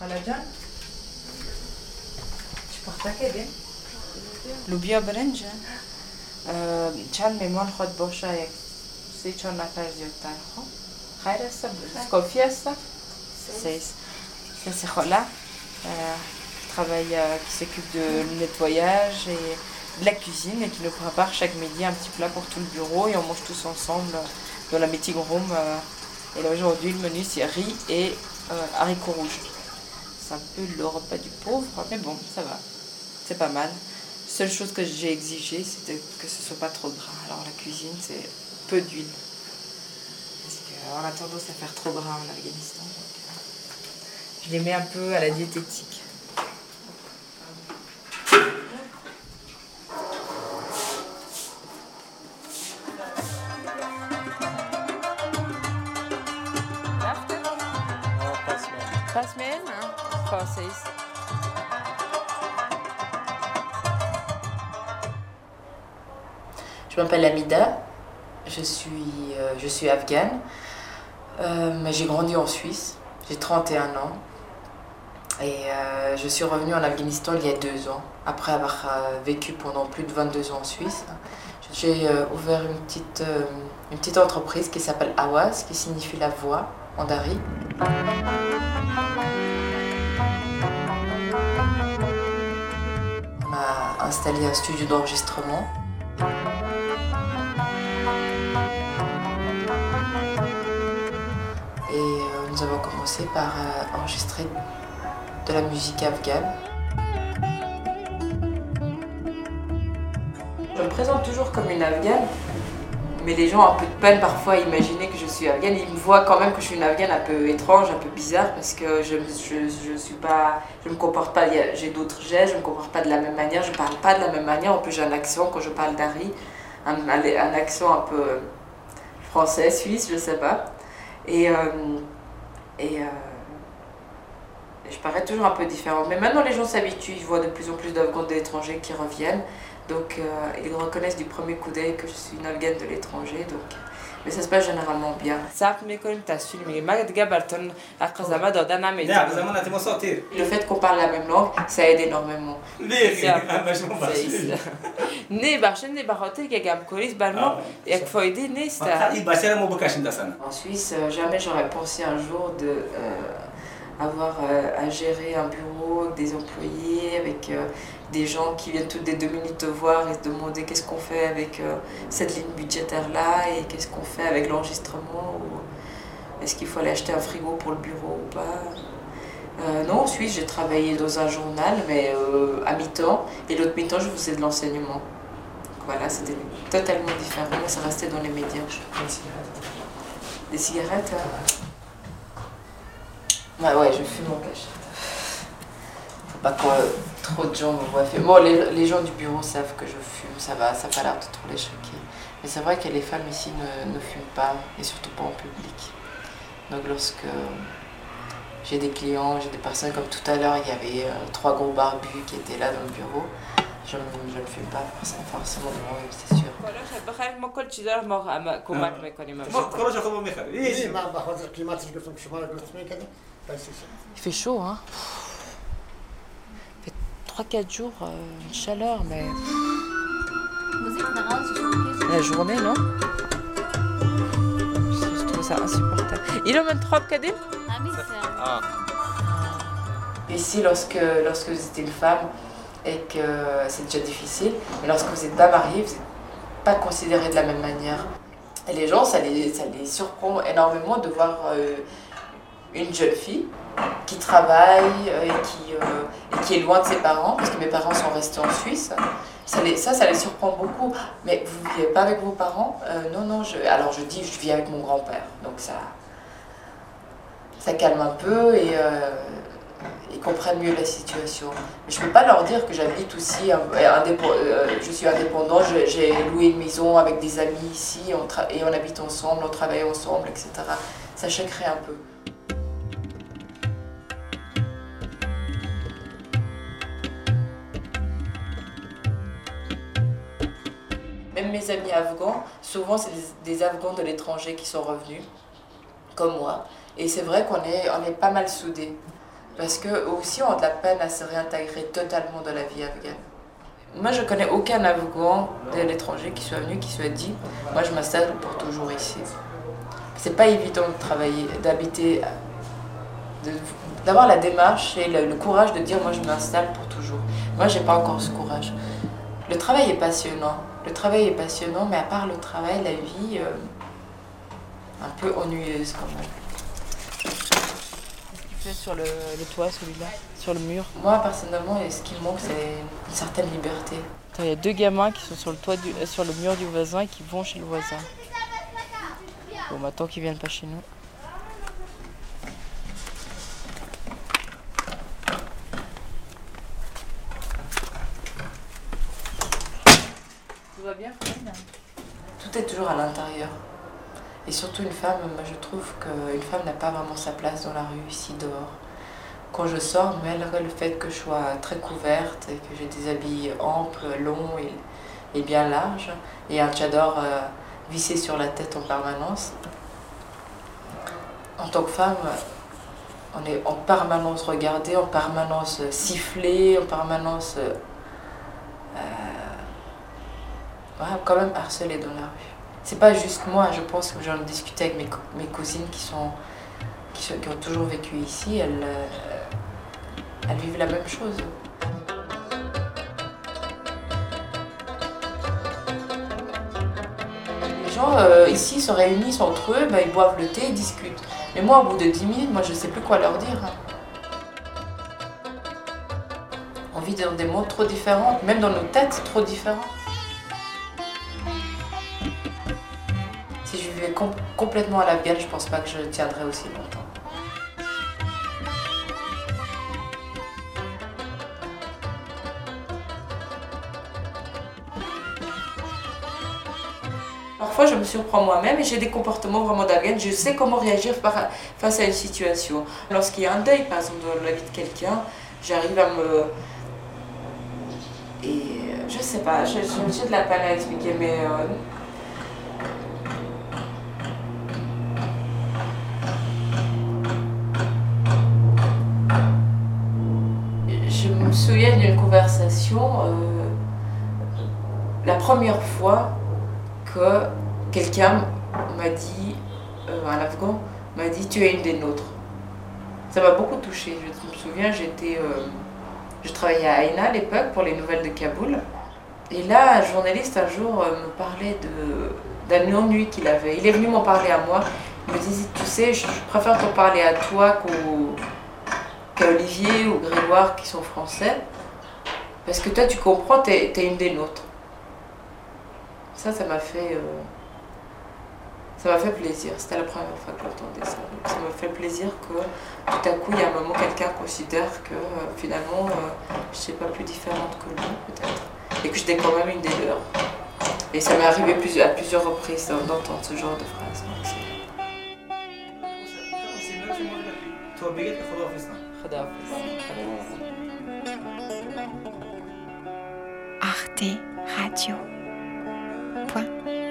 خلاجان شبختها كده لوبیا برنج اه، چند میمان خود باشه یک سه چهار نفر زیادتر خب خیر است کافی است سیس ça c'est Rola euh, qui travaille euh, qui s'occupe de nettoyage et de la cuisine et qui nous prépare chaque midi un petit plat pour tout le bureau et on mange tous ensemble dans la meeting room euh, et là aujourd'hui le menu c'est riz et euh, haricots rouges c'est un peu le repas du pauvre mais bon ça va c'est pas mal seule chose que j'ai exigé, c'était que ce soit pas trop gras. Alors la cuisine, c'est peu d'huile. Parce qu'on a tendance à faire trop gras en Afghanistan. donc, euh, je les mets un peu à la diététique. Je m'appelle Amida, je suis, euh, je suis afghane, Euh, mais j'ai grandi en Suisse, j'ai 31 ans et euh, je suis revenue en Afghanistan il y a deux ans, après avoir vécu pendant plus de 22 ans en Suisse. J'ai ouvert une petite, une petite entreprise qui s'appelle Awaz, qui signifie la voix en dari. Installé un studio d'enregistrement Et euh, nous avons commencé par euh, enregistrer de la musique afghane. Je me présente toujours comme une afghane, mais les gens ont un peu de peine parfois à imaginer que je suis afghane. Ils me voient quand même que je suis une afghane un peu étrange, un peu bizarre, parce que je, je, je suis pas, je me comporte pas, j'ai d'autres gestes, je me comporte pas de la même manière, je parle pas de la même manière. En plus, j'ai un accent quand je parle d'Ari, un, accent un peu français, suisse, je sais pas. Et, euh, euh, et je parais toujours un peu différente. Mais maintenant, les gens s'habituent, ils voient de plus en plus d'Afghans de l'étranger qui reviennent. Donc euh, ils reconnaissent du premier coup d'œil que je suis une Afghane de l'étranger. Donc euh, mais ça se passe généralement bien. Le fait qu'on parle la même langue, ça aide énormément. En Suisse, euh, jamais j'aurais pensé un jour de avoir euh, à gérer un bureau avec des employés, avec euh, des gens qui viennent toutes les deux minutes te voir et se demander qu'est-ce qu'on fait avec euh, cette ligne budgétaire-là et qu'est-ce qu'on fait avec l'enregistrement ou est-ce qu'il faut aller acheter un frigo pour le bureau ou pas? Euh, non, en Suisse, j'ai travaillé dans un journal, mais à mi-temps, et l'autre mi-temps, je faisais de l'enseignement. Voilà, c'était totalement différent, mais ça restait dans les médias. Des cigarettes euh. Ouais, ouais, je fume en cachette. Faut pas que euh, trop de gens me voient fumer. Bon, les, les gens du bureau savent que je fume, ça va, ça n'a pas l'air de trop les choquer. Mais c'est vrai que les femmes ici ne, ne fument pas, et surtout pas en public. Donc lorsque j'ai des clients, j'ai des personnes comme tout à l'heure, il y avait euh, trois gros barbus qui étaient là dans le bureau, je, ne- je ne fume pas forcément, forcément devant eux, c'est sûr. ما کلاش خود ما میخره من به خاطر قیمتش گفتم که شما رو لطف میکنید il fait chaud, hein. Il fait 3-4 jours, euh, une chaleur, mais la journée, non? Je trouve ça insupportable. Il en même trop Kadim? Ici, lorsque, lorsque vous êtes une femme et que c'est déjà difficile, mais lorsque vous n'êtes pas marié, vous n'êtes pas considéré de la même manière. Et les gens, ça les, ça les surprend énormément de voir euh, une jeune fille qui travaille euh, et, qui, euh, qui est loin de ses parents, parce que mes parents sont restés en Suisse. Ça, les, ça, ça les surprend beaucoup. Mais vous ne vivez pas avec vos parents? Euh, Non, non. Je, alors je dis, je vis avec mon grand-père. Donc ça, ça calme un peu et ils comprennent mieux la situation. Mais je ne peux pas leur dire que j'habite aussi, je suis indépendant, j'ai loué une maison avec des amis ici on et on habite ensemble, on travaille ensemble, etc. Ça choquerait un peu. Mes amis afghans, souvent c'est des, Afghans de l'étranger qui sont revenus, comme moi. Et c'est vrai qu'on est, on est pas mal soudés. Parce que aussi on a de la peine à se réintégrer totalement dans la vie afghane. Moi je connais aucun Afghan de l'étranger qui soit venu, qui soit dit moi je m'installe pour toujours ici. C'est pas évident de travailler, d'habiter, d'avoir la démarche et le, courage de dire moi je m'installe pour toujours. Moi j'ai pas encore ce courage. Le travail est passionnant. Le travail est passionnant, mais à part le travail, la vie, euh, un peu ennuyeuse quand même. Qu'est-ce qu'il fait sur le, toit, celui-là? Sur le mur? Moi, personnellement, ce qui me manque, c'est une certaine liberté. Il y a deux gamins qui sont sur le, toit euh, sur le mur du voisin et qui vont chez le voisin. Bon, maintenant qu'ils viennent pas chez nous. Tout est toujours à l'intérieur. Et surtout une femme, moi je trouve qu'une femme n'a pas vraiment sa place dans la rue, ici dehors. Quand je sors, malgré le fait que je sois très couverte et que j'ai des habits amples, longs et, bien larges, et un tchador euh, vissé sur la tête en permanence, en tant que femme, on est en permanence regardée, en permanence sifflée, en permanence euh, quand même harcelée dans la rue c'est pas juste moi, je pense que j'en ai discuté avec mes, mes cousines qui, sont, qui, ont toujours vécu ici, elles, euh, elles vivent la même chose. Les gens euh, ici se réunissent entre eux, bah, ils boivent le thé, ils discutent. Mais moi, au bout de 10 minutes, moi, je sais plus quoi leur dire. On vit dans des mondes trop différents, même dans nos têtes, c'est trop différent. complètement à la bielle, je pense pas que je tiendrai aussi longtemps. Parfois, je me surprends moi-même et j'ai des comportements vraiment d'afghane. Je sais comment réagir face à une situation. Lorsqu'il y a un deuil, par exemple, dans la vie de quelqu'un, j'arrive à me. Et je sais pas, j'ai de la peine à expliquer, mais. Euh, souviens d'une euh, la première fois que quelqu'un m'a dit, euh, un Afghan, m'a dit tu es une des nôtres. Ça m'a beaucoup touchée. Je me souviens, j'étais, euh, je travaillais à Aina à l'époque pour les nouvelles de Kaboul. Et là, un journaliste un jour me parlait de, d'un ennui qu'il avait. Il est venu m'en parler à moi. Il me disait, tu sais, je préfère t'en parler à toi qu'au Olivier ou Grégoire qui sont français. Parce que toi, tu comprends, tu es, une des nôtres. Ça, ça m'a fait. Euh, ça m'a fait plaisir. C'était la première fois que j'entendais ça. Ça m'a fait plaisir que tout à coup, il y a un moment, quelqu'un considère que euh, finalement, euh, je ne suis pas plus différente que lui, peut-être. Et que j'étais quand même une des leurs. Et ça m'est arrivé à plusieurs reprises d'entendre ce genre de phrase. Arte Radio. Point.